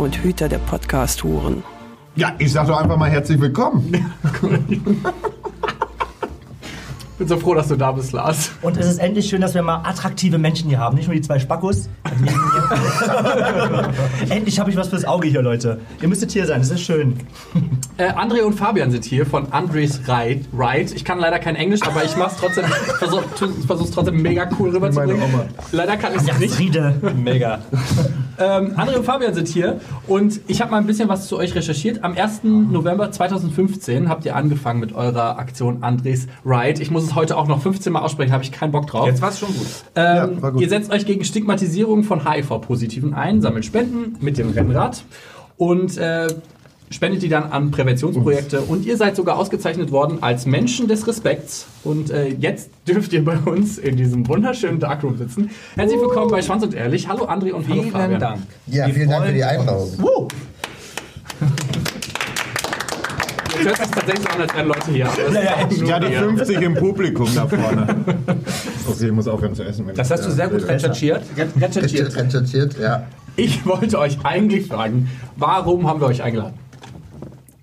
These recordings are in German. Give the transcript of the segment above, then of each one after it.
und Hüter der Podcast-Huren. Ja, ich sag doch einfach mal herzlich willkommen. bin so froh, dass du da bist, Lars. Und es ist endlich schön, dass wir mal attraktive Menschen hier haben, nicht nur die zwei Spackos. endlich habe ich was fürs Auge hier, Leute. Ihr müsstet hier sein, das ist schön. Äh, André und Fabian sind hier von Andres Ride. Ride. Ich kann leider kein Englisch, aber ich mach's trotzdem, versuch, versuch's trotzdem mega cool rüberzubringen. Leider kann ich es nicht. Friede. Mega. ähm, André und Fabian sind hier und ich habe mal ein bisschen was zu euch recherchiert. Am 1. November 2015 habt ihr angefangen mit eurer Aktion Andres Ride. Ich muss es heute auch noch 15 Mal aussprechen, habe ich keinen Bock drauf. Jetzt war es schon gut. Ähm, Ja, war gut. Ihr setzt euch gegen Stigmatisierung von HIV-Positiven ein, sammelt Spenden mit dem Rennrad und äh, spendet die dann an Präventionsprojekte. Und ihr seid sogar ausgezeichnet worden als Menschen des Respekts. Und äh, jetzt dürft ihr bei uns in diesem wunderschönen Darkroom sitzen. Herzlich willkommen bei Schwanz und Ehrlich. Hallo André und hallo Vielen Fabian. Dank. Ja, Wir vielen Dank für die. Einladung. Jetzt hört sich tatsächlich an, als wären Leute hier. Auch nur Ja, die ihr. 50 im Publikum da vorne. Okay, ich muss aufhören zu essen. Das hast du sehr gut recherchiert. recherchiert. Recherchiert, ja. Ich wollte euch eigentlich fragen, warum haben wir euch eingeladen?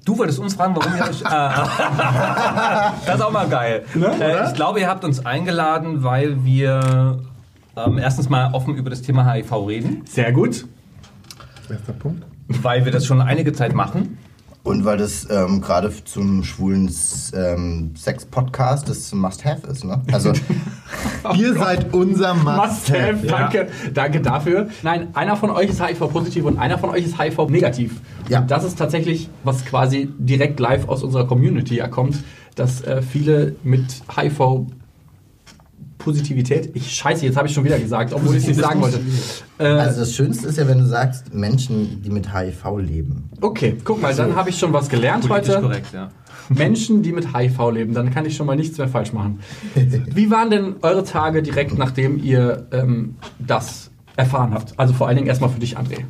Du wolltest uns fragen, warum ihr euch. Äh, das ist auch mal geil. äh, ich glaube, ihr habt uns eingeladen, weil wir ähm, erstens mal offen über das Thema HIV reden, Sehr gut. Erster Punkt. weil wir das schon einige Zeit machen. Und weil das ähm, gerade zum schwulen ähm, Sex-Podcast das Must-Have ist, ne? Also, Ihr seid unser Must-have, Must-Have. danke, danke dafür. Nein, einer von euch ist HIV-positiv und einer von euch ist HIV-negativ. Ja. Und das ist tatsächlich, was quasi direkt live aus unserer Community ja kommt, dass äh, viele mit HIV Positivität, ich scheiße, jetzt habe ich schon wieder gesagt, obwohl ich es nicht sagen wollte. Äh, also das Schönste ist ja, wenn du sagst, Menschen, die mit HIV leben. okay, guck mal, dann habe ich schon was gelernt Politisch heute. korrekt, ja. Menschen, die mit HIV leben, dann kann ich schon mal nichts mehr falsch machen. Wie waren denn eure Tage direkt, nachdem ihr ähm, das erfahren habt? Also vor allen Dingen erstmal für dich, André.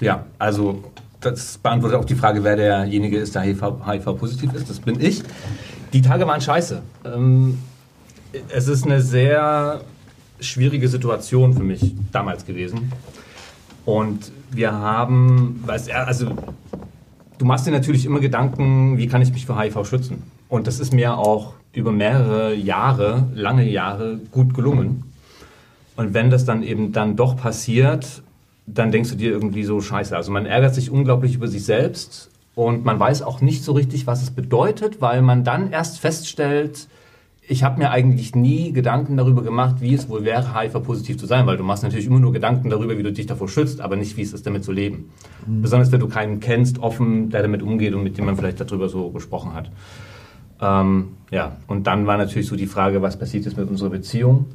Ja, also das beantwortet auch die Frage, wer derjenige ist, der HIV-positiv ist. Das bin ich. Die Tage waren scheiße. Ähm, es ist eine sehr schwierige Situation für mich damals gewesen. Und wir haben, also du machst dir natürlich immer Gedanken, wie kann ich mich vor HIV schützen? Und das ist mir auch über mehrere Jahre, lange Jahre gut gelungen. Und wenn das dann eben dann doch passiert, dann denkst du dir irgendwie so scheiße. Also man ärgert sich unglaublich über sich selbst und man weiß auch nicht so richtig, was es bedeutet, weil man dann erst feststellt, ich habe mir eigentlich nie Gedanken darüber gemacht, wie es wohl wäre, HIV-positiv zu sein, weil du machst natürlich immer nur Gedanken darüber, wie du dich davor schützt, aber nicht, wie es ist, damit zu leben. Besonders wenn du keinen kennst, offen, der damit umgeht und mit dem man vielleicht darüber so gesprochen hat. Ähm, ja, und dann war natürlich so die Frage, was passiert jetzt mit unserer Beziehung?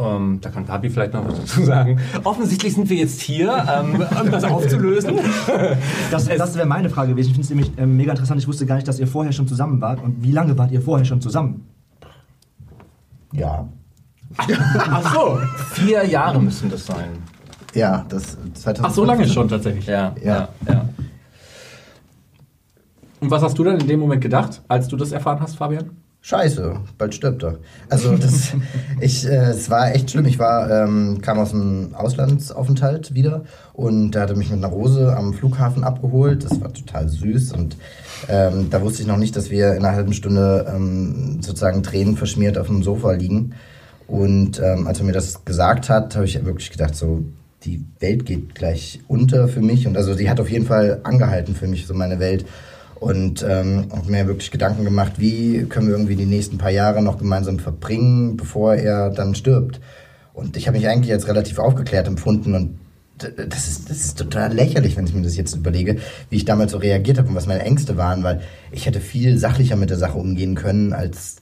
Ähm, da kann Fabi vielleicht noch was dazu sagen. Offensichtlich sind wir jetzt hier, ähm, um das aufzulösen. Das, das wäre meine Frage gewesen. Ich finde es nämlich ähm, mega interessant. Ich wusste gar nicht, dass ihr vorher schon zusammen wart. Und wie lange wart ihr vorher schon zusammen? Ja. Ach so. Vier Jahre müssen das sein. Ja, das 2015. Ach, so lange schon tatsächlich. Ja, Ja. ja, ja. Und was hast du dann in dem Moment gedacht, als du das erfahren hast, Fabian? Scheiße, bald stirbt er. Also das, ich, äh, es war echt schlimm. Ich war, ähm, kam aus einem Auslandsaufenthalt wieder und da hat er mich mit einer Rose am Flughafen abgeholt. Das war total süß und ähm, da wusste ich noch nicht, dass wir in einer halben Stunde ähm, sozusagen Tränen verschmiert auf dem Sofa liegen. Und ähm, als er mir das gesagt hat, habe ich wirklich gedacht, so die Welt geht gleich unter für mich und also die hat auf jeden Fall angehalten für mich, so meine Welt. Und ähm, habe mir wirklich Gedanken gemacht, wie können wir irgendwie die nächsten paar Jahre noch gemeinsam verbringen, bevor er dann stirbt. Und ich habe mich eigentlich als relativ aufgeklärt empfunden und das ist, das ist total lächerlich, wenn ich mir das jetzt überlege, wie ich damals so reagiert habe und was meine Ängste waren, weil ich hätte viel sachlicher mit der Sache umgehen können, als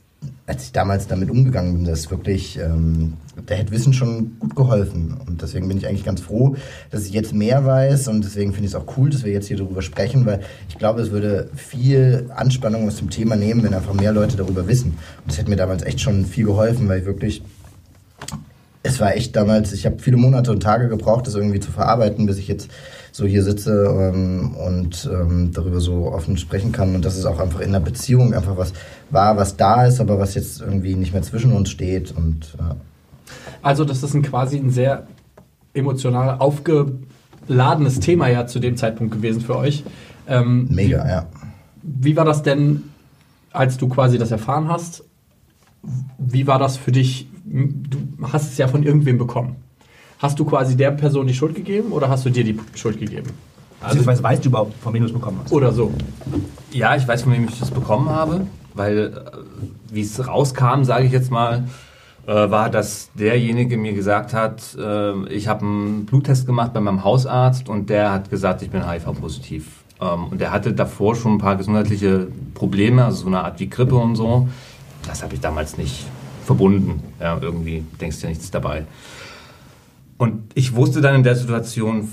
als ich damals damit umgegangen bin, das wirklich, ähm, da hätte Wissen schon gut geholfen. Und deswegen bin ich eigentlich ganz froh, dass ich jetzt mehr weiß und deswegen finde ich es auch cool, dass wir jetzt hier darüber sprechen, weil ich glaube, es würde viel Anspannung aus dem Thema nehmen, wenn einfach mehr Leute darüber wissen. Und das hätte mir damals echt schon viel geholfen, weil ich wirklich es war echt damals, ich habe viele Monate und Tage gebraucht, das irgendwie zu verarbeiten, bis ich jetzt so hier sitze ähm, und ähm, darüber so offen sprechen kann. Und dass es auch einfach in der Beziehung einfach was war, was da ist, aber was jetzt irgendwie nicht mehr zwischen uns steht. Und ja. Also das ist ein quasi ein sehr emotional aufgeladenes Thema ja zu dem Zeitpunkt gewesen für euch. Ähm, mega, wie, ja. Wie war das denn, als du quasi das erfahren hast? Wie war das für dich? Du hast es ja von irgendwem bekommen. Hast du quasi der Person die Schuld gegeben oder hast du dir die Schuld gegeben? Also, weißt, weißt du überhaupt, von wem du es bekommen hast? Oder so. Ja, ich weiß, von wem ich das bekommen habe, weil, äh, wie es rauskam, sage ich jetzt mal, äh, war, dass derjenige mir gesagt hat, äh, ich habe einen Bluttest gemacht bei meinem Hausarzt und der hat gesagt, ich bin HIV-positiv. Ähm, und der hatte davor schon ein paar gesundheitliche Probleme, also so eine Art wie Grippe und so. Das habe ich damals nicht verbunden. Ja, irgendwie denkst du ja nichts dabei. Und ich wusste dann in der Situation,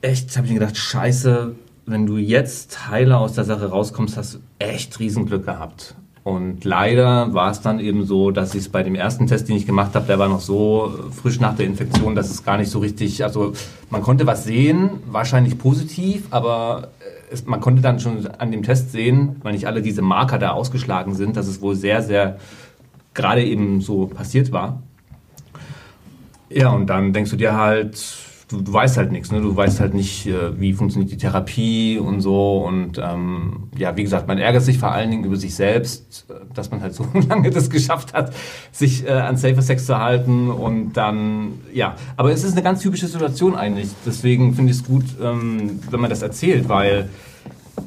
echt, habe ich mir gedacht, scheiße, wenn du jetzt heiler aus der Sache rauskommst, hast du echt Riesenglück gehabt. Und leider war es dann eben so, dass ich es bei dem ersten Test, den ich gemacht habe, der war noch so frisch nach der Infektion, dass es gar nicht so richtig, also man konnte was sehen, wahrscheinlich positiv, aber es, man konnte dann schon an dem Test sehen, weil nicht alle diese Marker da ausgeschlagen sind, dass es wohl sehr, sehr gerade eben so passiert war. Ja, und dann denkst du dir halt, du, du weißt halt nichts, ne? Du weißt halt nicht, äh, wie funktioniert die Therapie und so. Und ähm, ja, wie gesagt, man ärgert sich vor allen Dingen über sich selbst, äh, dass man halt so lange das geschafft hat, sich äh, an Safer Sex zu halten. Und dann, ja, aber es ist eine ganz typische Situation eigentlich. Deswegen finde ich es gut, ähm, wenn man das erzählt, weil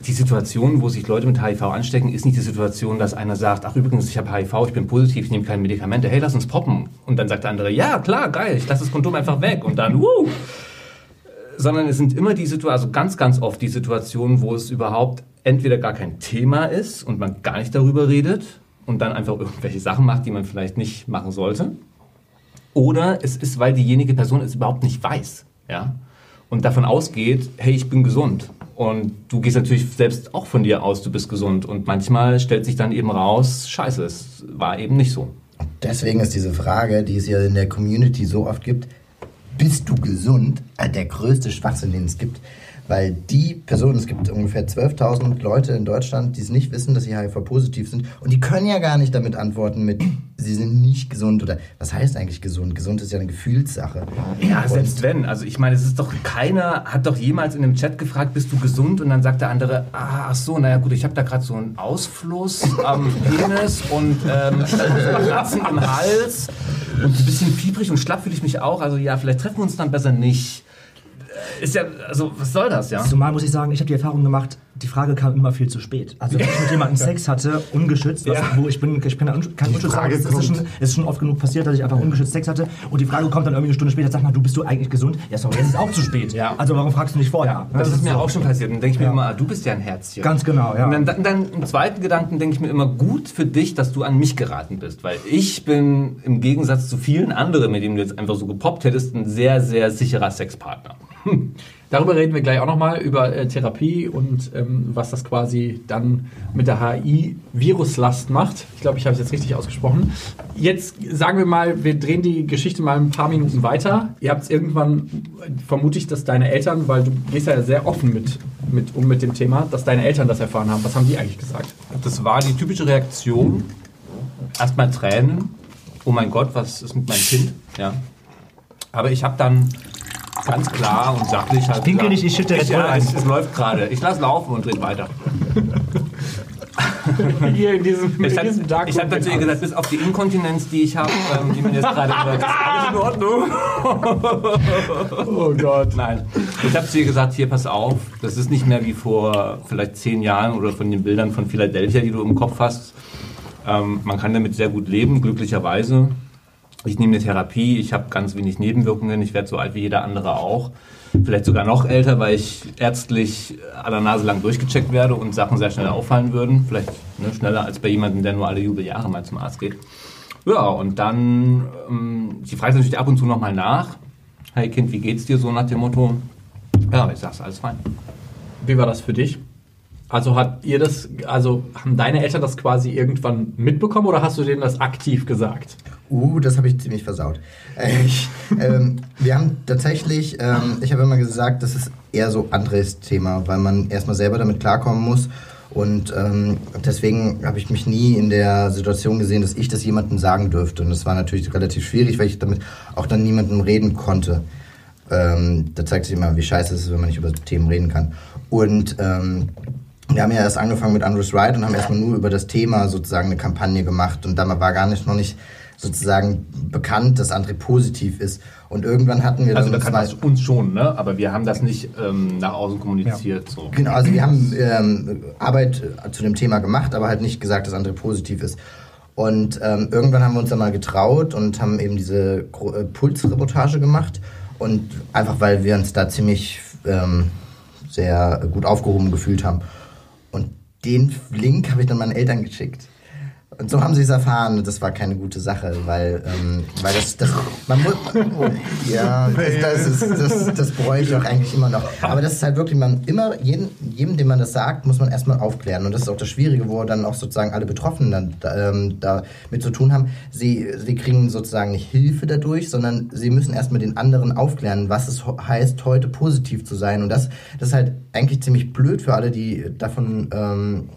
die Situation, wo sich Leute mit HIV anstecken, ist nicht die Situation, dass einer sagt, ach übrigens, ich habe HIV, ich bin positiv, ich nehme keine Medikamente, hey, lass uns poppen. Und dann sagt der andere, ja, klar, geil, ich lasse das Kondom einfach weg. Und dann, wuh! Sondern es sind immer die Situationen, also ganz, ganz oft die Situationen, wo es überhaupt entweder gar kein Thema ist und man gar nicht darüber redet und dann einfach irgendwelche Sachen macht, die man vielleicht nicht machen sollte. Oder es ist, weil diejenige Person es überhaupt nicht weiß. Ja? Und davon ausgeht, hey, ich bin gesund. Und du gehst natürlich selbst auch von dir aus, du bist gesund. Und manchmal stellt sich dann eben raus, scheiße, es war eben nicht so. Deswegen ist diese Frage, die es ja in der Community so oft gibt, bist du gesund, äh, der größte Schwachsinn, den es gibt. Weil die Personen, es gibt ungefähr 12.000 Leute in Deutschland, die es nicht wissen, dass sie HIV-positiv sind. Und die können ja gar nicht damit antworten mit, sie sind nicht gesund oder was heißt eigentlich gesund? Gesund ist ja eine Gefühlssache. Ja, selbst wenn. Also ich meine, es ist doch keiner hat doch jemals in einem Chat gefragt, bist du gesund? Und dann sagt der andere, ah, ach so, naja gut, ich habe da gerade so einen Ausfluss am Penis und ähm, Kratzen im Hals und ein bisschen fiebrig und schlapp fühle ich mich auch. Also ja, vielleicht treffen wir uns dann besser nicht ist ja, also was soll das, ja? Zumal muss ich sagen, ich habe die Erfahrung gemacht, die Frage kam immer viel zu spät. Also wenn ich mit jemandem Sex hatte, ungeschützt, was, Ja. wo ich bin, ich bin kein ungeschützt, aber es ist, schon, es ist schon oft genug passiert, dass ich einfach ungeschützt Sex hatte und die Frage kommt dann irgendwie eine Stunde später, sag mal, du bist du eigentlich gesund? Ja, sorry, jetzt ist es auch zu spät. Ja. Also warum fragst du nicht vorher? Das, ist mir so. auch schon passiert. Dann denke ich mir Ja. immer, ah, du bist ja ein Herzchen. Ganz genau, ja. Und dann, dann, im zweiten Gedanken denke ich mir immer, gut für dich, dass du an mich geraten bist. Weil ich bin im Gegensatz zu vielen anderen, mit denen du jetzt einfach so gepoppt hättest, ein sehr, sehr sicherer Sexpartner. Darüber reden wir gleich auch nochmal, über äh, Therapie und ähm, was das quasi dann mit der HI-Viruslast macht. Ich glaube, ich habe es jetzt richtig ausgesprochen. Jetzt sagen wir mal, wir drehen die Geschichte mal ein paar Minuten weiter. Ihr habt es irgendwann, vermute dass deine Eltern, weil du gehst ja sehr offen mit, mit um mit dem Thema, dass deine Eltern das erfahren haben. Was haben die eigentlich gesagt? Das war die typische Reaktion. Erstmal Tränen. Oh mein Gott, was ist mit meinem Kind? Ja. Aber ich habe dann ganz klar und sachlich halt. Pinkel nicht, ich schütte Red Bull ein. es, es läuft gerade. Ich lasse laufen und drehe weiter. Hier in diesem, Ich habe hab dann zu ihr gesagt, bis auf die Inkontinenz, die ich habe, ähm, die man jetzt gerade hört, ist alles in Ordnung. Oh Gott. Nein. Ich habe zu ihr gesagt, hier, pass auf, das ist nicht mehr wie vor vielleicht zehn Jahren oder von den Bildern von Philadelphia, die du im Kopf hast. Ähm, man kann damit sehr gut leben, glücklicherweise. Ich nehme eine Therapie, ich habe ganz wenig Nebenwirkungen, ich werde so alt wie jeder andere auch. Vielleicht sogar noch älter, weil ich ärztlich aller Nase lang durchgecheckt werde und Sachen sehr schnell auffallen würden. Vielleicht ne, schneller als bei jemandem, der nur alle Jubeljahre mal zum Arzt geht. Ja, und dann, ähm, sie fragt natürlich ab und zu nochmal nach. Hey Kind, wie geht's dir so nach dem Motto? Ja, ich sag's, alles fein. Wie war das für dich? Also hat ihr das, also haben deine Eltern das quasi irgendwann mitbekommen oder hast du denen das aktiv gesagt? Uh, das habe ich ziemlich versaut. Äh, Ich, ähm, wir haben tatsächlich, ähm, ich habe immer gesagt, das ist eher so Andres Thema, weil man erstmal selber damit klarkommen muss. Und ähm, deswegen habe ich mich nie in der Situation gesehen, dass ich das jemandem sagen dürfte. Und das war natürlich relativ schwierig, weil ich damit auch dann niemandem reden konnte. Ähm, da zeigt sich immer, wie scheiße es ist, wenn man nicht über Themen reden kann. Und ähm, wir haben ja erst angefangen mit Andrews Ride und haben erstmal nur über das Thema sozusagen eine Kampagne gemacht. Und da war gar nicht noch nicht sozusagen bekannt, dass André positiv ist. Und irgendwann hatten wir Also dann bekannt zwei- uns schon, ne? aber wir haben das nicht ähm, nach außen kommuniziert. So. Genau, also wir haben ähm, Arbeit äh, zu dem Thema gemacht, aber halt nicht gesagt, dass André positiv ist. Und ähm, irgendwann haben wir uns dann mal getraut und haben eben diese äh, Pulsreportage gemacht. Und einfach weil wir uns da ziemlich ähm, sehr gut aufgehoben gefühlt haben. Und den Link habe ich dann meinen Eltern geschickt. Und so haben sie es erfahren und das war keine gute Sache, weil, ähm, weil das, das, man muss, oh, ja, das, das, ist, das, das bereue ich auch eigentlich immer noch. Aber das ist halt wirklich, man immer, jeden, jedem, dem man das sagt, muss man erstmal aufklären. Und das ist auch das Schwierige, wo dann auch sozusagen alle Betroffenen dann da, ähm, damit zu tun haben. Sie, sie kriegen sozusagen nicht Hilfe dadurch, sondern sie müssen erstmal den anderen aufklären, was es heißt, heute positiv zu sein. Und das, das ist halt eigentlich ziemlich blöd für alle, die davon ähm,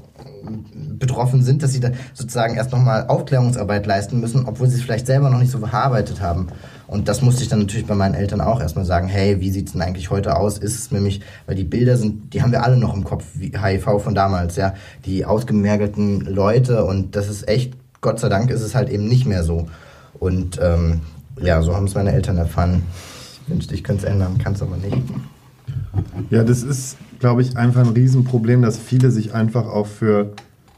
betroffen sind, dass sie da sozusagen erst nochmal Aufklärungsarbeit leisten müssen, obwohl sie es vielleicht selber noch nicht so verarbeitet haben. Und das musste ich dann natürlich bei meinen Eltern auch erstmal sagen, hey, wie sieht's denn eigentlich heute aus? Ist es nämlich, weil die Bilder sind, die haben wir alle noch im Kopf, wie HIV von damals, ja, die ausgemergelten Leute und das ist echt, Gott sei Dank ist es halt eben nicht mehr so. Und ähm, ja, so haben es meine Eltern erfahren. Ich wünschte, ich könnte es ändern, kann es aber nicht. Ja, das ist, glaube ich, einfach ein Riesenproblem, dass viele sich einfach auch für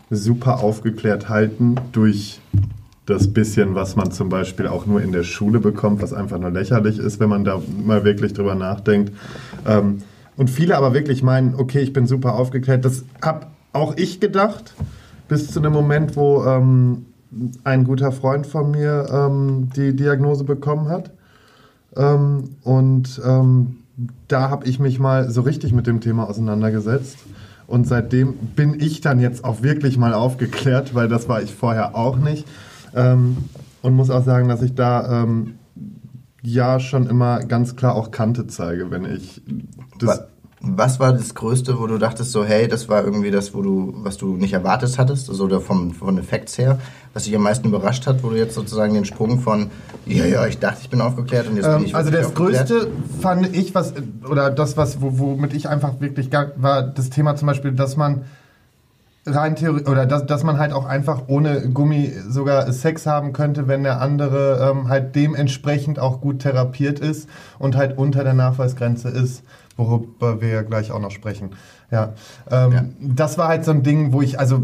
super aufgeklärt halten durch das bisschen, was man zum Beispiel auch nur in der Schule bekommt, was einfach nur lächerlich ist, wenn man da mal wirklich drüber nachdenkt. Ähm, und viele aber wirklich meinen, okay, ich bin super aufgeklärt. Das habe auch ich gedacht, bis zu dem Moment, wo ähm, ein guter Freund von mir ähm, die Diagnose bekommen hat. Und da habe ich mich mal so richtig mit dem Thema auseinandergesetzt. Und seitdem bin ich dann jetzt auch wirklich mal aufgeklärt, weil das war ich vorher auch nicht. Ähm, und muss auch sagen, dass ich da ähm, ja schon immer ganz klar auch Kante zeige, wenn ich das. Wa- Was war das Größte, wo du dachtest, so, hey, das war irgendwie das, wo du, was du nicht erwartet hattest, also oder vom, von Effekts her, was dich am meisten überrascht hat, wo du jetzt sozusagen den Sprung von, ja, ja, ich dachte, ich bin aufgeklärt und jetzt bin Ähm, ich also das. Größte fand ich, was, oder das, was, wo- womit ich einfach wirklich war das Thema zum Beispiel, dass man rein Theorie, oder dass, dass man halt auch einfach ohne Gummi sogar Sex haben könnte, wenn der andere ähm, halt dementsprechend auch gut therapiert ist und halt unter der Nachweisgrenze ist, worüber wir ja gleich auch noch sprechen. Ja, ähm, das war halt so ein Ding, wo ich, also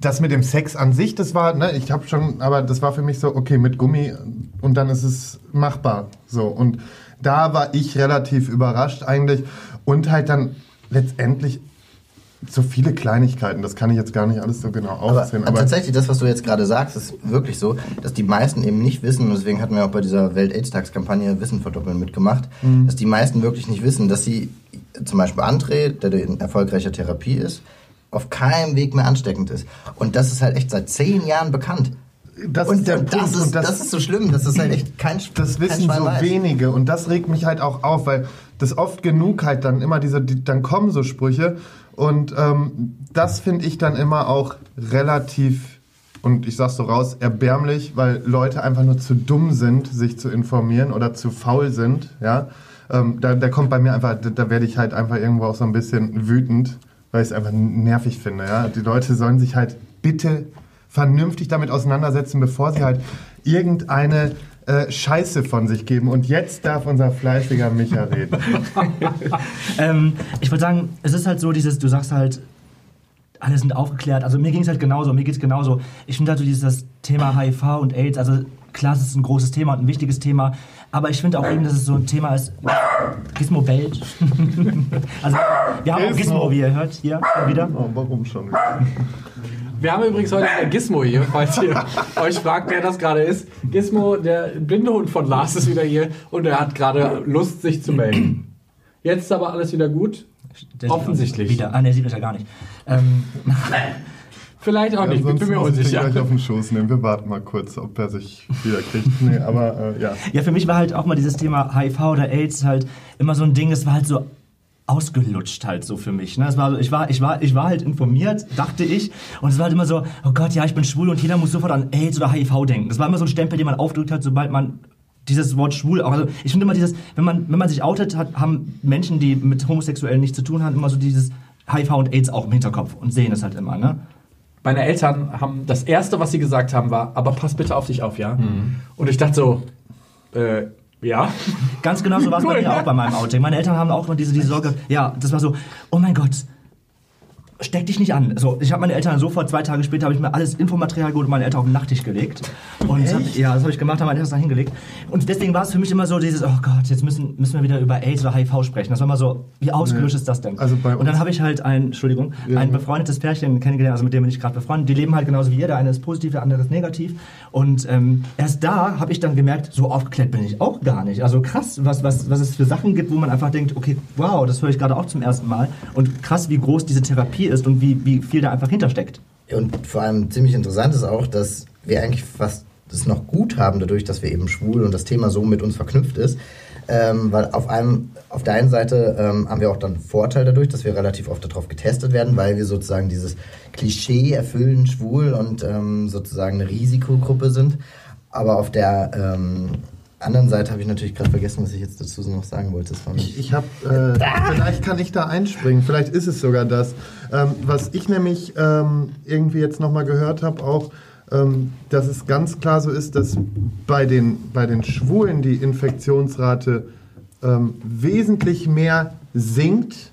das mit dem Sex an sich, das war, ne, ich habe schon, aber das war für mich so, okay, mit Gummi und dann ist es machbar. So, und da war ich relativ überrascht eigentlich und halt dann letztendlich so viele Kleinigkeiten, das kann ich jetzt gar nicht alles so genau Aber, aufzählen. aber tatsächlich, das, was du jetzt gerade sagst, ist wirklich so, dass die meisten eben nicht wissen, und deswegen hatten wir auch bei dieser Welt-AIDS-Tags-Kampagne Wissen verdoppeln mitgemacht, Mhm. dass die meisten wirklich nicht wissen, dass sie, zum Beispiel André, der in erfolgreicher Therapie ist, auf keinem Weg mehr ansteckend ist. Und das ist halt echt seit zehn Jahren bekannt. Das und ist der und das, Punkt, ist, das, das- ist so schlimm, das ist halt echt kein das kein wissen Schwein so weiß. wenige und das regt mich halt auch auf, weil das oft genug halt dann immer diese, die, dann kommen so Sprüche und ähm, das finde ich dann immer auch relativ und ich sag's so raus, erbärmlich, weil Leute einfach nur zu dumm sind, sich zu informieren oder zu faul sind, ja. Ähm, da, da kommt bei mir einfach, da, werde ich halt einfach irgendwo auch so ein bisschen wütend, weil ich es einfach nervig finde, ja. Die Leute sollen sich halt bitte vernünftig damit auseinandersetzen, bevor sie halt irgendeine äh, Scheiße von sich geben. Und jetzt darf unser fleißiger Micha reden. Ähm, ich würde sagen, es ist halt so, dieses, du sagst halt, alle sind aufgeklärt. Also mir ging es halt genauso, mir geht es genauso. Ich finde halt so dieses das Thema HIV und AIDS, also klar, es ist ein großes Thema und ein wichtiges Thema, aber ich finde auch eben, dass es so ein Thema ist, Gizmo bellt. also, wir haben auch Gizmo, wie ihr hört, hier wieder. Oh, warum schon? Wir haben übrigens heute einen Gizmo hier, falls ihr euch fragt, wer das gerade ist. Gizmo, der blinde Hund von Lars, ist wieder hier und er hat gerade Lust, sich zu melden. Jetzt ist aber alles wieder gut. Der Offensichtlich. Wieder. Ah, ne, sieht mich ja gar nicht. Ähm, Vielleicht auch nicht, ich bin mir muss ich unsicher. gleich auf den Schoß nehmen. Wir warten mal kurz, ob er sich wieder kriegt. Nee, aber äh, ja. Ja, für mich war halt auch mal dieses Thema HIV oder AIDS halt immer so ein Ding, das war halt so ausgelutscht halt so für mich. Ne? Es war, ich, war, ich, war, ich war halt informiert, dachte ich, und es war halt immer so, oh Gott, ja, ich bin schwul und jeder muss sofort an AIDS oder HIV denken. Das war immer so ein Stempel, den man aufdrückt hat, sobald man dieses Wort schwul, auch- also ich finde immer dieses, wenn man, wenn man sich outet, hat, haben Menschen, die mit Homosexuellen nichts zu tun haben, immer so dieses HIV und AIDS auch im Hinterkopf und sehen es halt immer, ne? Meine Eltern haben das erste, was sie gesagt haben, war, aber pass bitte auf dich auf, ja? Mhm. Und ich dachte so, äh, ja. Ganz genau so war es bei mir auch bei meinem Outing. Meine Eltern haben auch immer diese, diese Sorge, ja, das war so, oh mein Gott, steck dich nicht an. So, ich habe meine Eltern sofort, zwei Tage später habe ich mir alles Infomaterial geholt und meine Eltern auf den Nachttisch gelegt. Und hab, ja, das habe ich gemacht, habe meine Eltern da hingelegt. Und deswegen war es für mich immer so dieses, oh Gott, jetzt müssen, müssen wir wieder über AIDS oder HIV sprechen. Das war immer so, wie ausgelöscht ist das denn? Also und dann habe ich halt ein, Entschuldigung, Ja, ein befreundetes Pärchen kennengelernt, also mit dem bin ich gerade befreundet. Die leben halt genauso wie ihr, der eine ist positiv, der andere ist negativ. Und ähm, erst da habe ich dann gemerkt, so aufgeklärt bin ich auch gar nicht. Also krass, was, was, was es für Sachen gibt, wo man einfach denkt, okay, wow, das höre ich gerade auch zum ersten Mal. Und krass, wie groß diese Therapie ist und wie, wie viel da einfach hintersteckt. Und vor allem ziemlich interessant ist auch, dass wir eigentlich fast das noch gut haben, dadurch, dass wir eben schwul und das Thema so mit uns verknüpft ist. Ähm, weil auf, einem, auf der einen Seite ähm, haben wir auch dann Vorteil dadurch, dass wir relativ oft darauf getestet werden, weil wir sozusagen dieses Klischee erfüllen, schwul und ähm, sozusagen eine Risikogruppe sind. Aber auf der ähm, anderen Seite habe ich natürlich gerade vergessen, was ich jetzt dazu noch sagen wollte. Ich, ich habe, äh, vielleicht kann ich da einspringen, vielleicht ist es sogar das. Ähm, was ich nämlich ähm, irgendwie jetzt nochmal gehört habe, auch, ähm, dass es ganz klar so ist, dass bei den, bei den Schwulen die Infektionsrate ähm, wesentlich mehr sinkt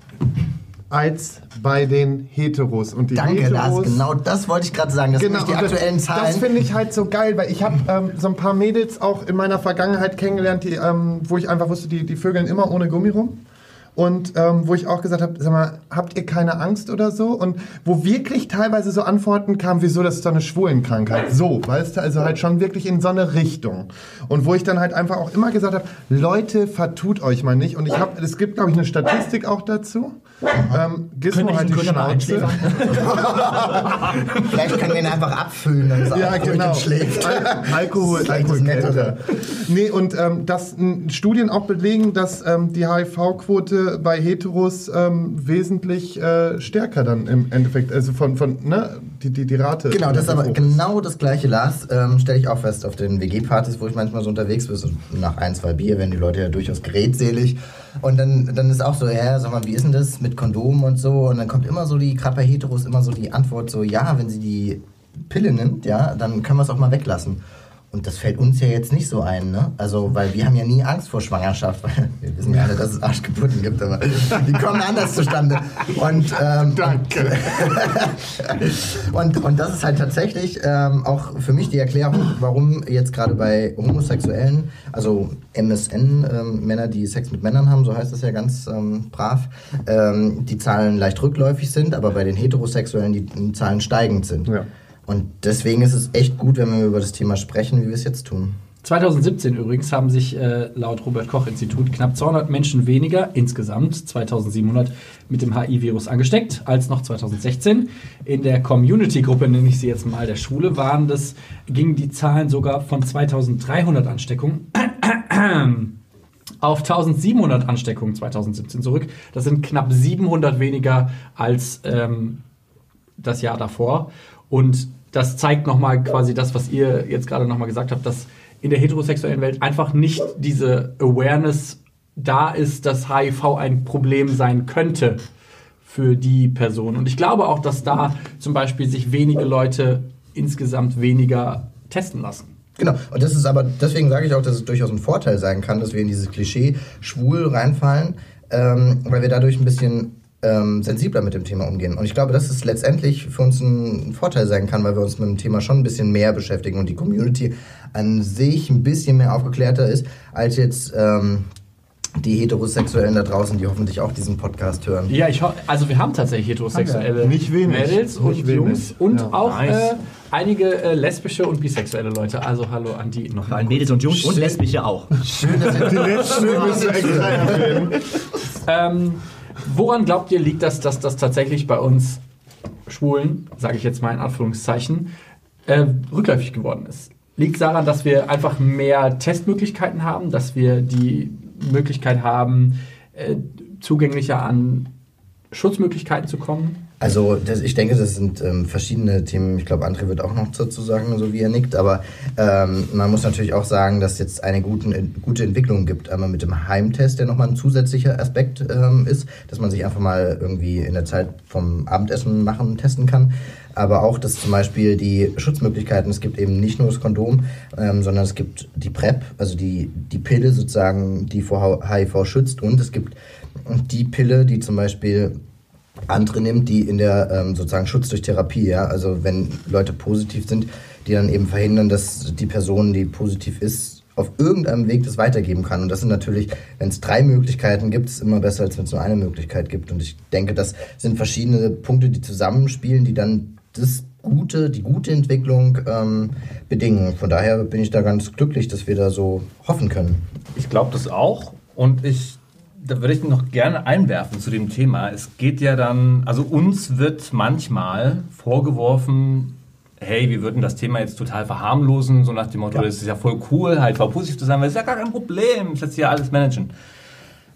als bei den Heteros. Und die Danke, Heteros, Lars. Genau das wollte ich gerade sagen. Das sind Genau, nämlich die und das- aktuellen Zahlen. Das finde ich halt so geil, weil ich habe ähm, so ein paar Mädels auch in meiner Vergangenheit kennengelernt, die, ähm, wo ich einfach wusste, die, die vögeln immer ohne Gummi rum. Und ähm, wo ich auch gesagt habe, sag mal, habt ihr keine Angst oder so? Und wo wirklich teilweise so Antworten kamen, wieso, das ist doch eine Schwulenkrankheit. So, weißt du, also halt schon wirklich in so eine Richtung. Und wo ich dann halt einfach auch immer gesagt habe, Leute, vertut euch mal nicht. Und ich habe, es gibt, glaube ich, eine Statistik auch dazu. Ähm, Gizmo halt einen die Schnauze. Vielleicht können wir ihn einfach abfüllen, dann ist er Ja, genau. und schläft. Al Alkohol, Alkohol Nettere. Nee, und ähm, dass Studien auch belegen, dass ähm, die HIV-Quote bei Heteros ähm, wesentlich äh, stärker dann im Endeffekt, also von, von ne, die, die, die Rate. Genau, das ist aber hoch genau das gleiche, Lars. Ähm, Stelle ich auch fest auf den WG-Partys, wo ich manchmal so unterwegs bin. So nach ein, zwei Bier werden die Leute ja durchaus geredselig. Und dann, dann ist auch so, ja, sag mal, wie ist denn das mit Kondomen und so? Und dann kommt immer so die, gerade Heteros, immer so die Antwort so, ja, wenn sie die Pille nimmt, ja, dann können wir es auch mal weglassen. Und das fällt uns ja jetzt nicht so ein, ne? Also, weil wir haben ja nie Angst vor Schwangerschaft, weil wir wissen ja alle, dass es Arschgeburten gibt, aber die kommen anders zustande. Und, ähm, Danke. und, und das ist halt tatsächlich ähm, auch für mich die Erklärung, warum jetzt gerade bei Homosexuellen, also MSN-Männer, die Sex mit Männern haben, so heißt das ja ganz ähm, brav, ähm, die Zahlen leicht rückläufig sind, aber bei den Heterosexuellen die, die Zahlen steigend sind. Ja. Und deswegen ist es echt gut, wenn wir über das Thema sprechen, wie wir es jetzt tun. 2017 übrigens haben sich äh, laut Robert Koch Institut knapp 200 Menschen weniger, insgesamt 2700, mit dem HIV-Virus angesteckt als noch 2016. In der Community-Gruppe, nenne ich sie jetzt mal, der Schule, waren das, gingen die Zahlen sogar von 2300 Ansteckungen auf 1700 Ansteckungen 2017 zurück. Das sind knapp 700 weniger als ähm, das Jahr davor. Und das zeigt nochmal quasi das, was ihr jetzt gerade nochmal gesagt habt, dass in der heterosexuellen Welt einfach nicht diese Awareness da ist, dass HIV ein Problem sein könnte für die Person. Und ich glaube auch, dass da zum Beispiel sich wenige Leute insgesamt weniger testen lassen. Genau, und das ist aber, deswegen sage ich auch, dass es durchaus ein Vorteil sein kann, dass wir in dieses Klischee schwul reinfallen, ähm, weil wir dadurch ein bisschen ähm, sensibler mit dem Thema umgehen. Und ich glaube, dass es letztendlich für uns ein Vorteil sein kann, weil wir uns mit dem Thema schon ein bisschen mehr beschäftigen und die Community an sich ein bisschen mehr aufgeklärter ist, als jetzt ähm, die Heterosexuellen da draußen, die hoffentlich auch diesen Podcast hören. Ja, ich ho- also wir haben tatsächlich heterosexuelle Nicht wenig. Mädels und Nicht wenig. Jungs und Ja. auch Nice. äh, einige äh, lesbische und bisexuelle Leute. Also hallo an die noch Ein Mädels und Jungs und lesbische auch. Die letzte müssen wir extra erwähnen. Ähm, woran glaubt ihr, liegt das, dass das tatsächlich bei uns Schwulen, sage ich jetzt mal in Anführungszeichen, äh, rückläufig geworden ist? Liegt es daran, dass wir einfach mehr Testmöglichkeiten haben, dass wir die Möglichkeit haben, äh, zugänglicher an Schutzmöglichkeiten zu kommen? Also das, ich denke, das sind ähm, verschiedene Themen. Ich glaube, André wird auch noch dazu sagen, so wie er nickt. Aber ähm, man muss natürlich auch sagen, dass es jetzt eine guten, gute Entwicklung gibt. Einmal mit dem Heimtest, der nochmal ein zusätzlicher Aspekt ähm, ist, dass man sich einfach mal irgendwie in der Zeit vom Abendessen machen testen kann. Aber auch, dass zum Beispiel die Schutzmöglichkeiten, es gibt eben nicht nur das Kondom, ähm, sondern es gibt die PrEP, also die, die Pille sozusagen, die vor HIV schützt. Und es gibt die Pille, die zum Beispiel andere nimmt, die in der ähm, sozusagen Schutz durch Therapie, ja, also wenn Leute positiv sind, die dann eben verhindern, dass die Person, die positiv ist, auf irgendeinem Weg das weitergeben kann. Und das sind natürlich, wenn es drei Möglichkeiten gibt, ist immer besser, als wenn es nur eine Möglichkeit gibt. Und ich denke, das sind verschiedene Punkte, die zusammenspielen, die dann das Gute, die gute Entwicklung ähm, bedingen. Von daher bin ich da ganz glücklich, dass wir da so hoffen können. Ich glaube das auch. Und ich, da würde ich noch gerne einwerfen zu dem Thema. Es geht ja dann, also uns wird manchmal vorgeworfen, hey, wir würden das Thema jetzt total verharmlosen, so nach dem Motto, das ist ja voll cool, halt positiv zu sein, weil das ist ja gar kein Problem, das lässt sich ja alles managen.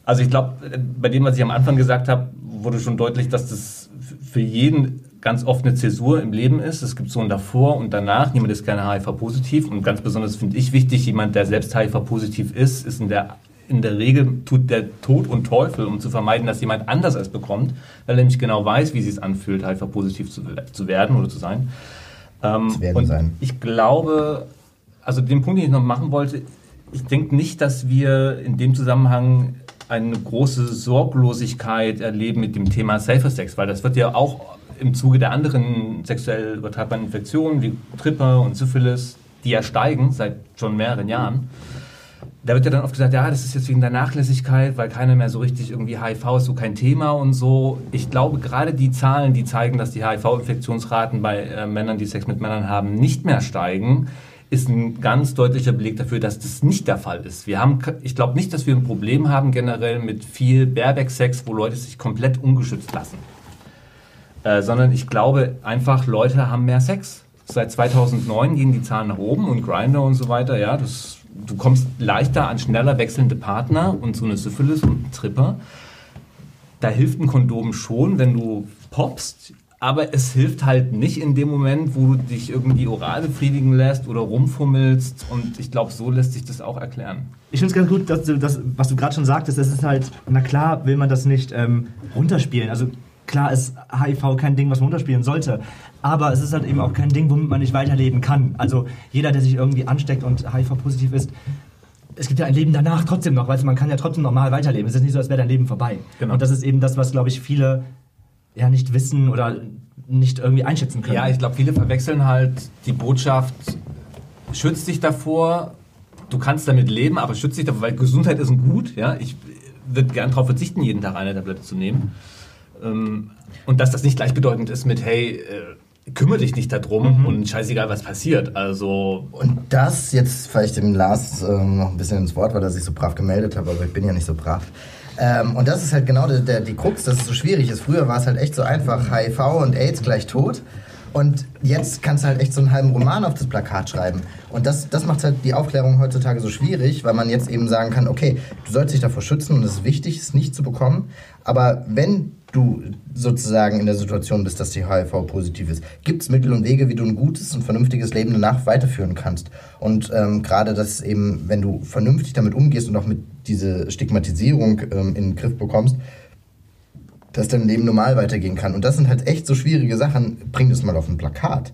Also ich glaube, bei dem, was ich am Anfang gesagt habe, wurde schon deutlich, dass das für jeden ganz oft eine Zäsur im Leben ist. Es gibt so ein davor und danach. Niemand ist gerne HIV-positiv. Und ganz besonders finde ich wichtig, jemand, der selbst HIV-positiv ist, ist in der, in der Regel tut der Tod und Teufel, um zu vermeiden, dass jemand anders es bekommt, weil er nämlich genau weiß, wie es sich anfühlt, HIV-positiv zu, zu werden oder zu sein. Ähm, Zu werden und sein. ich glaube, also den Punkt, den ich noch machen wollte, ich denke nicht, dass wir in dem Zusammenhang eine große Sorglosigkeit erleben mit dem Thema Safer Sex, weil das wird ja auch im Zuge der anderen sexuell übertragbaren Infektionen wie Tripper und Syphilis, die ja steigen seit schon mehreren Jahren. Da wird ja dann oft gesagt, ja, das ist jetzt wegen der Nachlässigkeit, weil keiner mehr so richtig irgendwie HIV ist so kein Thema und so. Ich glaube, gerade die Zahlen, die zeigen, dass die HIV-Infektionsraten bei äh, Männern, die Sex mit Männern haben, nicht mehr steigen, ist ein ganz deutlicher Beleg dafür, dass das nicht der Fall ist. Wir haben, ich glaube nicht, dass wir ein Problem haben generell mit viel Bareback-Sex, wo Leute sich komplett ungeschützt lassen. Äh, sondern ich glaube einfach, Leute haben mehr Sex. Seit 2009 gehen die Zahlen nach oben und Grinder und so weiter. Ja, das, du kommst leichter an schneller wechselnde Partner und so eine Syphilis und ein Tripper. Da hilft ein Kondom schon, wenn du popst, aber es hilft halt nicht in dem Moment, wo du dich irgendwie oral befriedigen lässt oder rumfummelst. Und ich glaube, so lässt sich das auch erklären. Ich finde es ganz gut, dass du das, was du gerade schon sagtest, es ist halt, na klar will man das nicht ähm, runterspielen. Also klar ist HIV kein Ding, was man runterspielen sollte. Aber es ist halt eben auch kein Ding, womit man nicht weiterleben kann. Also jeder, der sich irgendwie ansteckt und HIV-positiv ist, es gibt ja ein Leben danach trotzdem noch, weil man kann ja trotzdem normal weiterleben. Es ist nicht so, als wäre dein Leben vorbei. Genau. Und das ist eben das, was, glaube ich, viele ja nicht wissen oder nicht irgendwie einschätzen können. Ja, ich glaube, viele verwechseln halt die Botschaft, schützt dich davor, du kannst damit leben, aber schützt dich davor, weil Gesundheit ist ein Gut. Ja? Ich würde gern darauf verzichten, jeden Tag eine Tablette zu nehmen. Ähm, und dass das nicht gleichbedeutend ist mit, hey, äh, kümmere dich nicht darum und scheißegal, was passiert. Also, Und das, jetzt vielleicht dem Lars ähm, noch ein bisschen ins Wort, weil er sich so brav gemeldet hat, aber ich bin ja nicht so brav. Ähm, und das ist halt genau der, der, die Krux, dass es so schwierig ist. Früher war es halt echt so einfach, HIV und AIDS gleich tot. Und jetzt kannst du halt echt so einen halben Roman auf das Plakat schreiben. Und das, das macht halt die Aufklärung heutzutage so schwierig, weil man jetzt eben sagen kann, okay, du sollst dich davor schützen und es ist wichtig, es nicht zu bekommen. Aber wenn du sozusagen in der Situation bist, dass die HIV positiv ist, gibt es Mittel und Wege, wie du ein gutes und vernünftiges Leben danach weiterführen kannst. Und ähm, gerade das eben, wenn du vernünftig damit umgehst und auch mit diese Stigmatisierung ähm, in den Griff bekommst, dass dein Leben normal weitergehen kann. Und das sind halt echt so schwierige Sachen. Bring das mal auf ein Plakat.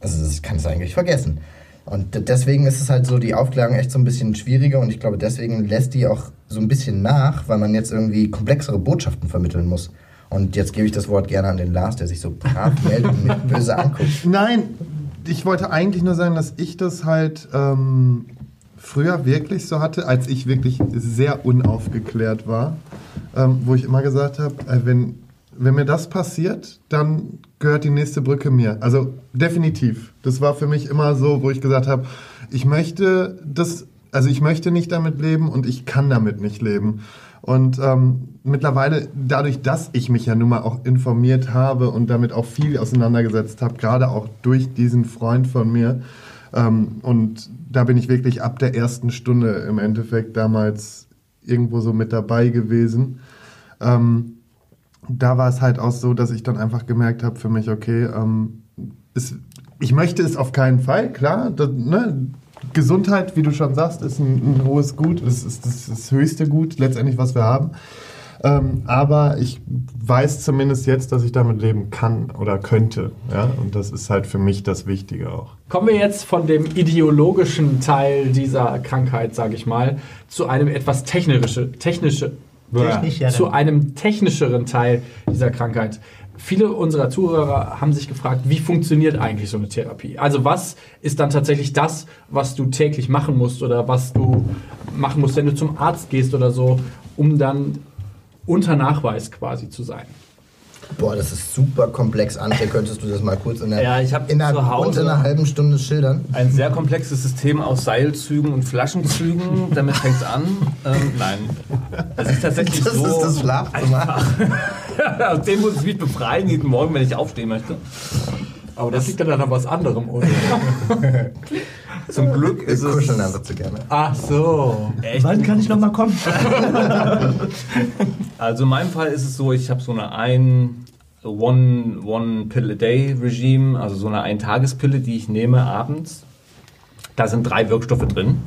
Also das kannst du eigentlich vergessen. Und deswegen ist es halt so, die Aufklärung echt so ein bisschen schwieriger und ich glaube, deswegen lässt die auch so ein bisschen nach, weil man jetzt irgendwie komplexere Botschaften vermitteln muss. Und jetzt gebe ich das Wort gerne an den Lars, der sich so brav meldet und mich böse anguckt. Nein, ich wollte eigentlich nur sagen, dass ich das halt ähm, früher wirklich so hatte, als ich wirklich sehr unaufgeklärt war, ähm, wo ich immer gesagt habe, äh, wenn, wenn mir das passiert, dann gehört die nächste Brücke mir. Also definitiv. Das war für mich immer so, wo ich gesagt habe, ich möchte das, also ich möchte nicht damit leben und ich kann damit nicht leben. Und ähm, mittlerweile, dadurch, dass ich mich ja nun mal auch informiert habe und damit auch viel auseinandergesetzt habe, gerade auch durch diesen Freund von mir, und da bin ich wirklich ab der ersten Stunde im Endeffekt damals irgendwo so mit dabei gewesen. Ähm, da war es halt auch so, dass ich dann einfach gemerkt habe für mich, okay, ähm, es, ich möchte es auf keinen Fall, klar, das, ne, Gesundheit, wie du schon sagst, ist ein, ein hohes Gut, es ist das, das höchste Gut letztendlich, was wir haben. Ähm, aber ich weiß zumindest jetzt, dass ich damit leben kann oder könnte. Ja? Und das ist halt für mich das Wichtige auch. Kommen wir jetzt von dem ideologischen Teil dieser Krankheit, sage ich mal, zu einem etwas technische, technische, zu einem technischeren Teil dieser Krankheit. Viele unserer Zuhörer haben sich gefragt, wie funktioniert eigentlich so eine Therapie? Also was ist dann tatsächlich das, was du täglich machen musst oder was du machen musst, wenn du zum Arzt gehst oder so, um dann unter Nachweis quasi zu sein? Boah, das ist super komplex. André, könntest du das mal kurz in der, Ja, ich hab in der zu Hause- unter einer halben Stunde schildern? Ein sehr komplexes System aus Seilzügen und Flaschenzügen. Damit fängt es an. Ähm, nein. Es ist tatsächlich Das so. ist das Schlafzimmer. Aus dem muss ich mich befreien jeden Morgen, wenn ich aufstehen möchte. Aber das liegt dann an was anderem, oder? Zum Glück ist Wir es. kuscheln einfach zu gerne. Ach so. Echt? Wann kann ich noch mal kommen? Also in meinem Fall ist es so, ich habe so eine ein One, One Pill a Day Regime, also so eine Eintagespille, die ich nehme abends. Da sind drei Wirkstoffe drin.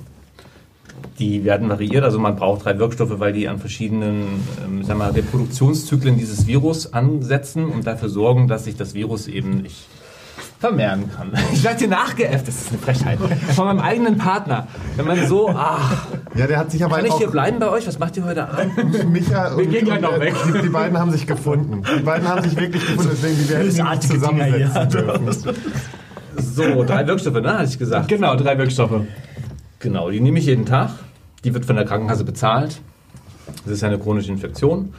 Die werden variiert, also man braucht drei Wirkstoffe, weil die an verschiedenen ähm, sag mal, Reproduktionszyklen dieses Virus ansetzen und dafür sorgen, dass sich das Virus eben nicht vermehren kann. Ich werde hier nachgeäfft, das ist eine Frechheit. Von meinem eigenen Partner. Wenn man so, ach, Ja, der hat sich aber kann ich hier bleiben bei euch? Was macht ihr heute Abend? Micha und, gehen gleich und, noch äh, weg. Die, die beiden haben sich gefunden. Die beiden haben sich wirklich gefunden, deswegen die werden hier. zusammensetzen dürfen. So, drei Wirkstoffe, ne, hatte ich gesagt. Genau, drei Wirkstoffe. Genau, die nehme ich jeden Tag. Die wird von der Krankenkasse bezahlt. Das ist ja eine chronische Infektion.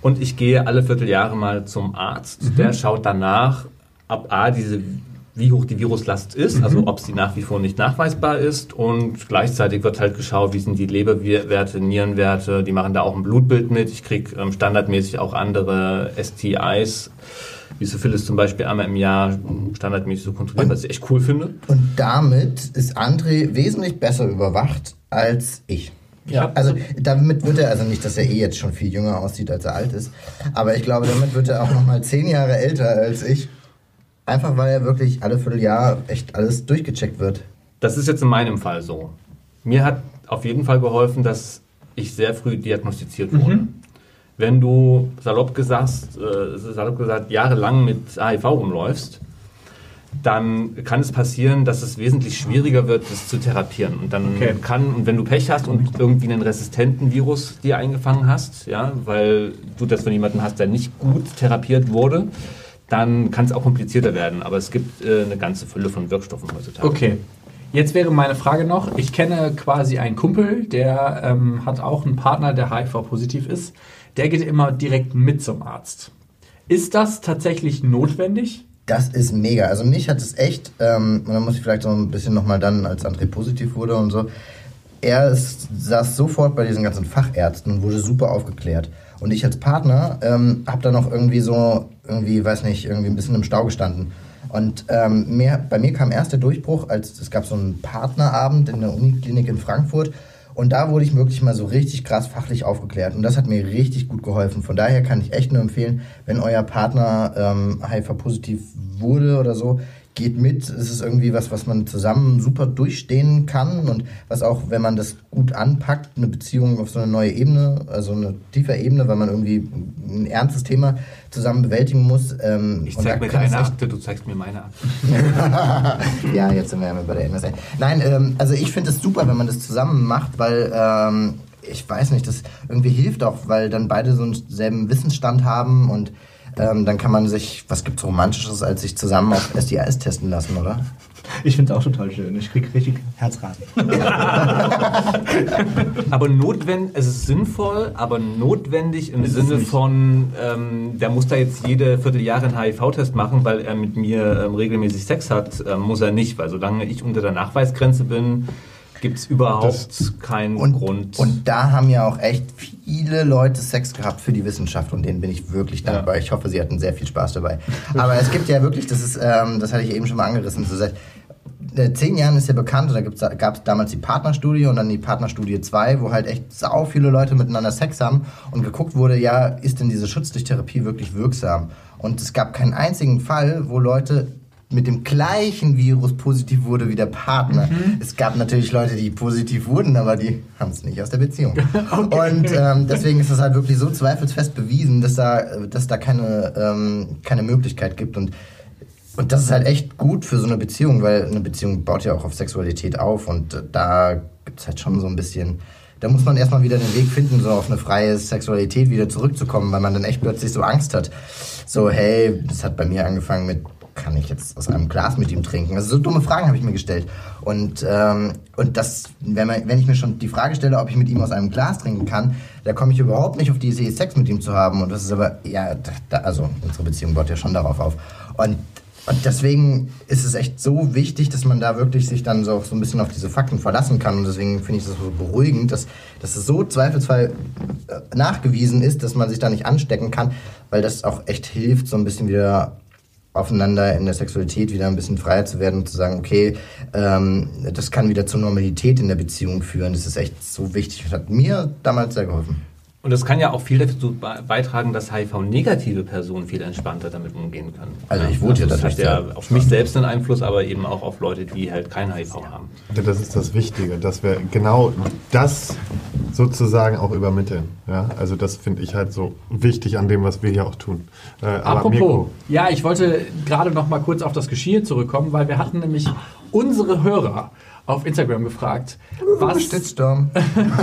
Und ich gehe alle Vierteljahre mal zum Arzt. Der schaut danach, ob A, diese, wie hoch die Viruslast ist, also ob sie nach wie vor nicht nachweisbar ist. Und gleichzeitig wird halt geschaut, wie sind die Leberwerte, Nierenwerte. Die machen da auch ein Blutbild mit. Ich kriege ähm, standardmäßig auch andere STIs, wie Syphilis zum Beispiel einmal im Jahr standardmäßig so kontrolliert, was ich echt cool finde. Und damit ist André wesentlich besser überwacht als ich. Ja. Also damit wird er, also nicht, dass er eh jetzt schon viel jünger aussieht, als er alt ist, aber ich glaube, damit wird er auch nochmal zehn Jahre älter als ich. Einfach weil er wirklich alle Vierteljahr echt alles durchgecheckt wird. Das ist jetzt in meinem Fall so. Mir hat auf jeden Fall geholfen, dass ich sehr früh diagnostiziert wurde. Wenn du salopp gesagt, äh, salopp gesagt jahrelang mit HIV rumläufst, dann kann es passieren, dass es wesentlich schwieriger wird, das zu therapieren. Und dann Okay. kann, und wenn du Pech hast und irgendwie einen resistenten Virus dir eingefangen hast, ja, weil du das von jemandem hast, der nicht gut therapiert wurde, dann kann es auch komplizierter werden. Aber es gibt äh, eine ganze Fülle von Wirkstoffen heutzutage. Okay. Jetzt wäre meine Frage noch, ich kenne quasi einen Kumpel, der ähm, hat auch einen Partner, der HIV-positiv ist. Der geht immer direkt mit zum Arzt. Ist das tatsächlich notwendig? Das ist mega. Also mich hat es echt, ähm, und dann muss ich vielleicht so ein bisschen nochmal dann, als André positiv wurde und so, er ist, saß sofort bei diesen ganzen Fachärzten und wurde super aufgeklärt. Und ich als Partner ähm, habe dann noch irgendwie so, irgendwie, weiß nicht, irgendwie ein bisschen im Stau gestanden. Und ähm, mir, bei mir kam erst der Durchbruch, als es gab so einen Partnerabend in der Uniklinik in Frankfurt. Und da wurde ich wirklich mal so richtig krass fachlich aufgeklärt. Und das hat mir richtig gut geholfen. Von daher kann ich echt nur empfehlen, wenn euer Partner ähm, HIV-positiv wurde oder so, geht mit. Es ist irgendwie was, was man zusammen super durchstehen kann und was auch, wenn man das gut anpackt, eine Beziehung auf so eine neue Ebene, also eine tiefe Ebene, weil man irgendwie ein ernstes Thema zusammen bewältigen muss. Ähm, Ich zeig mir deine Akte, du zeigst mir meine Akte. ja, jetzt sind wir ja bei der NSA. Nein, ähm, also ich finde es super, wenn man das zusammen macht, weil ähm, ich weiß nicht, das irgendwie hilft auch, weil dann beide so einen selben Wissensstand haben und ähm, dann kann man sich, was gibt's Romantisches, als sich zusammen auf SDIS testen lassen, oder? Ich finde es auch total schön. Ich krieg richtig Herzrasen. Aber notwendig, es ist sinnvoll, aber notwendig im Sinne von, ähm, der muss da jetzt jede Vierteljahre einen HIV-Test machen, weil er mit mir ähm, regelmäßig Sex hat, ähm, muss er nicht, weil solange ich unter der Nachweisgrenze bin, gibt es überhaupt keinen Und, Grund. und da haben ja auch echt viele Leute Sex gehabt für die Wissenschaft und denen bin ich wirklich dankbar. Ich hoffe, sie hatten sehr viel Spaß dabei. Aber es gibt ja wirklich, das ist, ähm, das hatte ich eben schon mal angerissen, so seit äh, zehn Jahren ist ja bekannt, da gab es damals die Partnerstudie und dann die Partnerstudie 2, wo halt echt sau viele Leute miteinander Sex haben und geguckt wurde, ja, ist denn diese Schutz durch Therapie wirklich wirksam? Und es gab keinen einzigen Fall, wo Leute mit dem gleichen Virus positiv wurde wie der Partner. Es gab natürlich Leute, die positiv wurden, aber die haben es nicht aus der Beziehung. Und ähm, deswegen ist es halt wirklich so zweifelsfest bewiesen, dass da, dass da keine, ähm, keine Möglichkeit gibt. Und und das ist halt echt gut für so eine Beziehung, weil eine Beziehung baut ja auch auf Sexualität auf und äh, da gibt es halt schon so ein bisschen. Da muss man erstmal wieder den Weg finden, so auf eine freie Sexualität wieder zurückzukommen, weil man dann echt plötzlich so Angst hat. So, hey, das hat bei mir angefangen mit, kann ich jetzt aus einem Glas mit ihm trinken? Also so dumme Fragen habe ich mir gestellt. Und, ähm, und das, wenn, man, wenn ich mir schon die Frage stelle, ob ich mit ihm aus einem Glas trinken kann, da komme ich überhaupt nicht auf die Idee, Sex mit ihm zu haben. Und das ist aber, ja, da, also unsere Beziehung baut ja schon darauf auf. Und und deswegen ist es echt so wichtig, dass man da wirklich sich dann so, so ein bisschen auf diese Fakten verlassen kann. Und deswegen finde ich das so beruhigend, dass, dass es so zweifelsfrei äh, nachgewiesen ist, dass man sich da nicht anstecken kann, weil das auch echt hilft, so ein bisschen wieder aufeinander in der Sexualität wieder ein bisschen freier zu werden und zu sagen, okay, ähm, das kann wieder zur Normalität in der Beziehung führen. Das ist echt so wichtig und hat mir damals sehr geholfen. Und das kann ja auch viel dazu be- beitragen, dass HIV-negative Personen viel entspannter damit umgehen können. Also ich wurde ja das da hat ja auf mich selbst einen Einfluss, aber eben auch auf Leute, die halt kein HIV haben. Ja, Das ist das Wichtige, dass wir genau das sozusagen auch übermitteln. Ja? Also das finde ich halt so wichtig an dem, was wir hier auch tun. Äh, aber Apropos, Mirko, ja, ich wollte gerade noch mal kurz auf das Geschirr zurückkommen, weil wir hatten nämlich unsere Hörer auf Instagram gefragt, was, Shitstorm.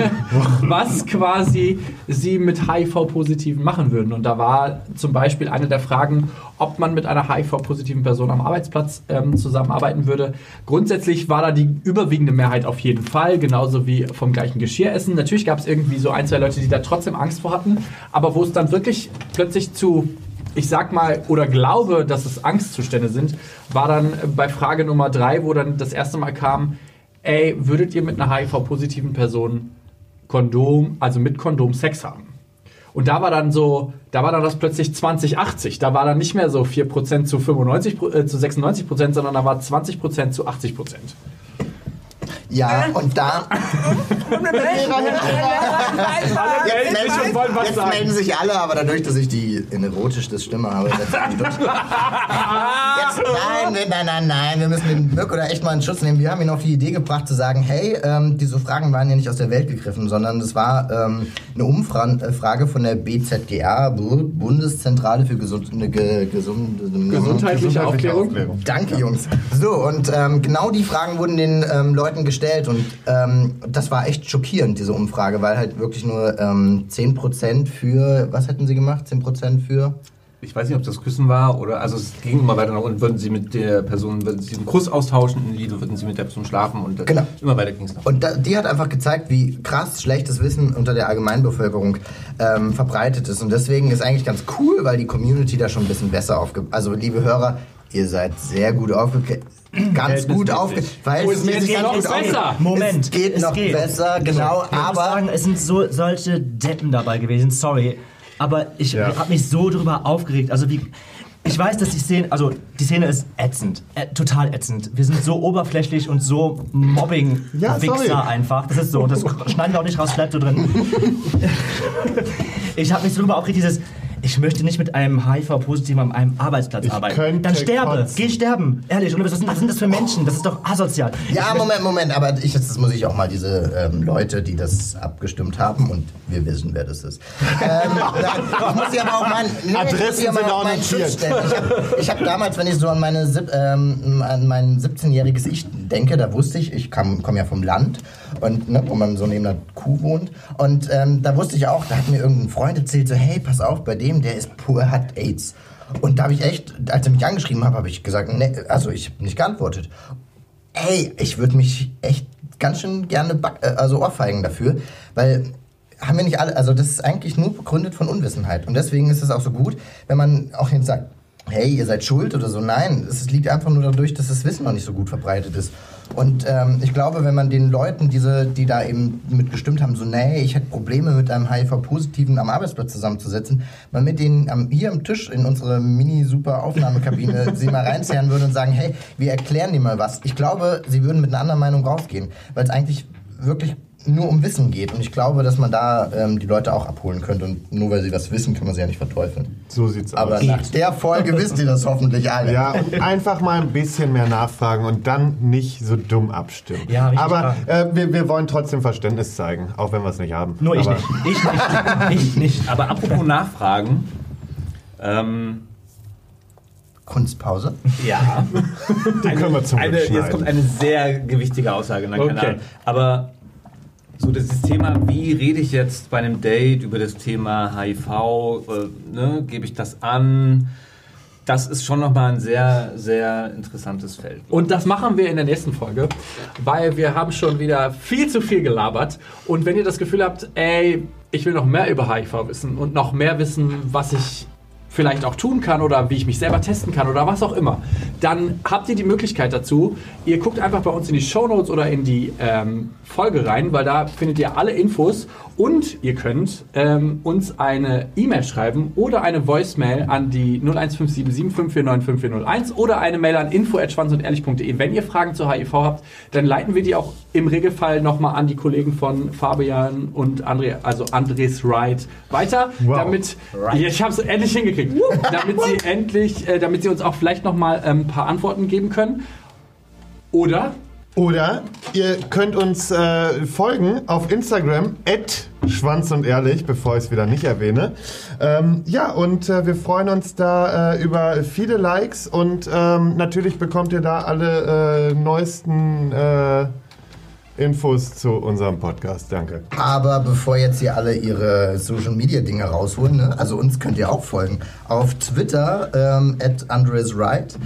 was quasi sie mit HIV-Positiven machen würden. Und da war zum Beispiel eine der Fragen, ob man mit einer HIV-positiven Person am Arbeitsplatz ähm, zusammenarbeiten würde. Grundsätzlich war da die überwiegende Mehrheit auf jeden Fall, genauso wie vom gleichen Geschirr essen. Natürlich gab es irgendwie so ein, zwei Leute, die da trotzdem Angst vor hatten, aber wo es dann wirklich plötzlich zu ich sag mal, oder glaube, dass es Angstzustände sind, war dann bei Frage Nummer drei, wo dann das erste Mal kam, ey, würdet ihr mit einer HIV-positiven Person Kondom, also mit Kondom Sex haben? Und da war dann so, da war dann das plötzlich 2080. Da war dann nicht mehr so 4% zu 95, äh, zu 96%, sondern da war 20% zu 80%. Ja, und da. Jetzt, melden, wollen was jetzt sagen. melden sich alle, aber dadurch, dass ich die eine erotischste Stimme habe, nein, nein, nein, nein, wir müssen den Birk oder echt mal in Schutz nehmen. Wir haben ihn auf die Idee gebracht zu sagen, hey, ähm, diese Fragen waren ja nicht aus der Welt gegriffen, sondern das war ähm, eine Umfrage von der BZGA, Bu- Bundeszentrale für gesund, eine ge, gesunde, Gesundheitliche Aufklärung. Danke, Jungs. So, und ähm, genau die Fragen wurden den ähm, Leuten gestellt und ähm, das war echt schockierend, diese Umfrage, weil halt wirklich nur ähm, 10% für, was hätten sie gemacht? 10% für? Ich weiß nicht, ob das Küssen war oder, also es ging immer weiter nach unten, würden sie mit der Person, würden sie einen Kuss austauschen, in Liebe würden sie mit der Person schlafen und Genau. immer weiter ging es nach Und da, die hat einfach gezeigt, wie krass schlechtes Wissen unter der Allgemeinbevölkerung ähm, verbreitet ist. Und deswegen ist eigentlich ganz cool, weil die Community da schon ein bisschen besser aufge... Also, liebe Hörer, ihr seid sehr gut aufgeklärt. Ganz gut aufgeklärt. Oh, es geht noch besser. Moment, Es geht noch besser, genau. Ich muss Aber sagen, es sind so solche Deppen dabei gewesen, sorry. Aber ich Ja. habe mich so drüber aufgeregt. Also wie. Ich weiß, dass die Szene, also die Szene ist ätzend, äh, total ätzend. Wir sind so oberflächlich und so Ja, sorry. Mobbing-Wichser einfach. Das ist so, das schneiden wir auch nicht raus, bleibt so drin. ich habe mich so drüber aufgeregt, dieses, ich möchte nicht mit einem HIV-Positiven an einem Arbeitsplatz Ich arbeiten. Dann sterbe, kotzen. geh sterben, ehrlich. Und was sind, was sind das für Menschen? Das ist doch asozial. Ja, Moment, Moment, aber ich, jetzt muss ich auch mal diese ähm, Leute, die das abgestimmt haben, und wir wissen, wer das ist. Ähm, ich muss sie aber auch mal, nee, ich Adressen aber sind auch. Schutz stellen. Ich habe ich hab damals, wenn ich so an, meine, ähm, an mein 17-jähriges Ich denke, da wusste ich, ich komme komm ja vom Land. Und ne, wo man so neben einer Kuh wohnt. Und ähm, da wusste ich auch, da hat mir irgendein Freund erzählt, so hey, pass auf, bei dem, der ist pur, hat AIDS. Und da habe ich echt, als er mich angeschrieben hat, habe ich gesagt, nee, also ich habe nicht geantwortet. Ey, ich würde mich echt ganz schön gerne äh, also ohrfeigen dafür, weil haben wir nicht alle, also das ist eigentlich nur begründet von Unwissenheit. Und deswegen ist es auch so gut, wenn man auch jetzt sagt, hey, ihr seid schuld oder so. Nein, es liegt einfach nur dadurch, dass das Wissen noch nicht so gut verbreitet ist. Und ähm, ich glaube, wenn man den Leuten, diese, die da eben mitgestimmt haben, so, nee, ich hätte Probleme mit einem HIV-Positiven am Arbeitsplatz zusammenzusetzen, man mit denen am, hier am Tisch in unsere mini-super-Aufnahmekabine sie mal reinzerren würde und sagen, hey, wir erklären dir mal was. Ich glaube, sie würden mit einer anderen Meinung rausgehen, weil es eigentlich wirklich nur um Wissen geht. Und ich glaube, dass man da ähm, die Leute auch abholen könnte. Und nur weil sie was wissen, kann man sie ja nicht verteufeln. So sieht's Aber aus. nach der Folge wisst ihr das hoffentlich alle. Ja, und einfach mal ein bisschen mehr nachfragen und dann nicht so dumm abstimmen. Ja, richtig Aber äh, wir, wir wollen trotzdem Verständnis zeigen, auch wenn wir es nicht haben. Nur ich Aber nicht. Ich nicht. Ich nicht. Aber apropos Nachfragen. Ähm, Kunstpause. ja. Die können wir zum eine, Jetzt kommt eine sehr gewichtige Aussage. Na, keine Okay. Ahnung. Aber so das Thema, wie rede ich jetzt bei einem Date über das Thema HIV? Äh, ne? Gebe ich das an? Das ist schon nochmal ein sehr, sehr interessantes Feld. Und das machen wir in der nächsten Folge, weil wir haben schon wieder viel zu viel gelabert. Und wenn ihr das Gefühl habt, ey, ich will noch mehr über HIV wissen und noch mehr wissen, was ich vielleicht auch tun kann oder wie ich mich selber testen kann oder was auch immer, dann habt ihr die Möglichkeit dazu. Ihr guckt einfach bei uns in die Shownotes oder in die ähm, Folge rein, weil da findet ihr alle Infos und ihr könnt ähm, uns eine E-Mail schreiben oder eine Voicemail an die 01577549501 oder eine Mail an info@schwanzundehrlich.de. Wenn ihr Fragen zu HIV habt, dann leiten wir die auch im Regelfall nochmal an die Kollegen von Fabian und André, also Andres Wright weiter, Wow. damit ich habe es endlich hingekriegt, damit sie endlich, äh, damit sie uns auch vielleicht nochmal ähm, ein paar Antworten geben können. Oder Oder ihr könnt uns äh, folgen auf Instagram, Schwanz und Ehrlich, bevor ich es wieder nicht erwähne. Ähm, ja, und äh, wir freuen uns da äh, über viele Likes und ähm, natürlich bekommt ihr da alle äh, neuesten äh, Infos zu unserem Podcast. Danke. Aber bevor jetzt hier alle ihre Social Media Dinge rausholen, ne? also uns könnt ihr auch folgen. Auf Twitter ähm, at Andres Wright,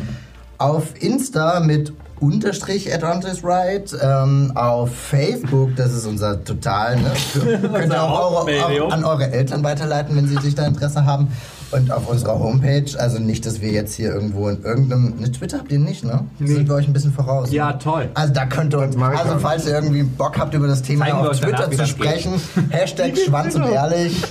auf Insta mit Unterstrich at Andres Wright, ähm, auf Facebook, das ist unser Total, ne? könnt ihr auch, eure, auch an eure Eltern weiterleiten, wenn sie sich da Interesse haben. Und auf unserer Homepage, also nicht, dass wir jetzt hier irgendwo in irgendeinem. Ne, Twitter habt ihr nicht, ne? Sind wir euch ein bisschen voraus. Ja, ne? toll. Also da könnt ihr uns, also falls ihr irgendwie Bock habt, über das Thema Zeigen auf Twitter zu sprechen, Hashtag Schwanz und Ehrlich,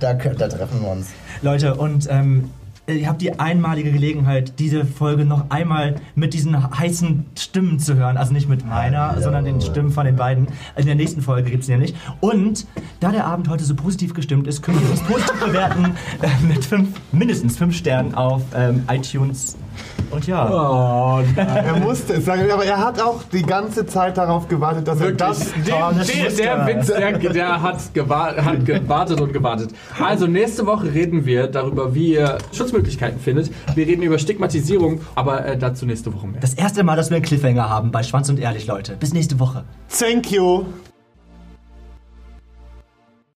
da, könnt- da treffen wir uns. Leute, und ähm, ihr habt die einmalige Gelegenheit, diese Folge noch einmal mit diesen heißen Stimmen zu hören. Also nicht mit meiner, Hallo. sondern den Stimmen von den beiden. In der nächsten Folge gibt es nämlich. Und da der Abend heute so positiv gestimmt ist, könnt ihr uns positiv bewerten äh, mit fünf, mindestens fünf Sternen auf ähm, iTunes. Und ja. Oh, Er musste es sagen, aber er hat auch die ganze Zeit darauf gewartet, dass er das. der, das der, er. Witz, der, der hat, gewa hat gewartet und gewartet. Also nächste Woche reden wir darüber, wie ihr Schutzmöglichkeiten findet. Wir reden über Stigmatisierung, aber äh, dazu nächste Woche mehr. Das erste Mal, dass wir einen Cliffhanger haben bei Schwanz und Ehrlich, Leute. Bis nächste Woche. Thank you.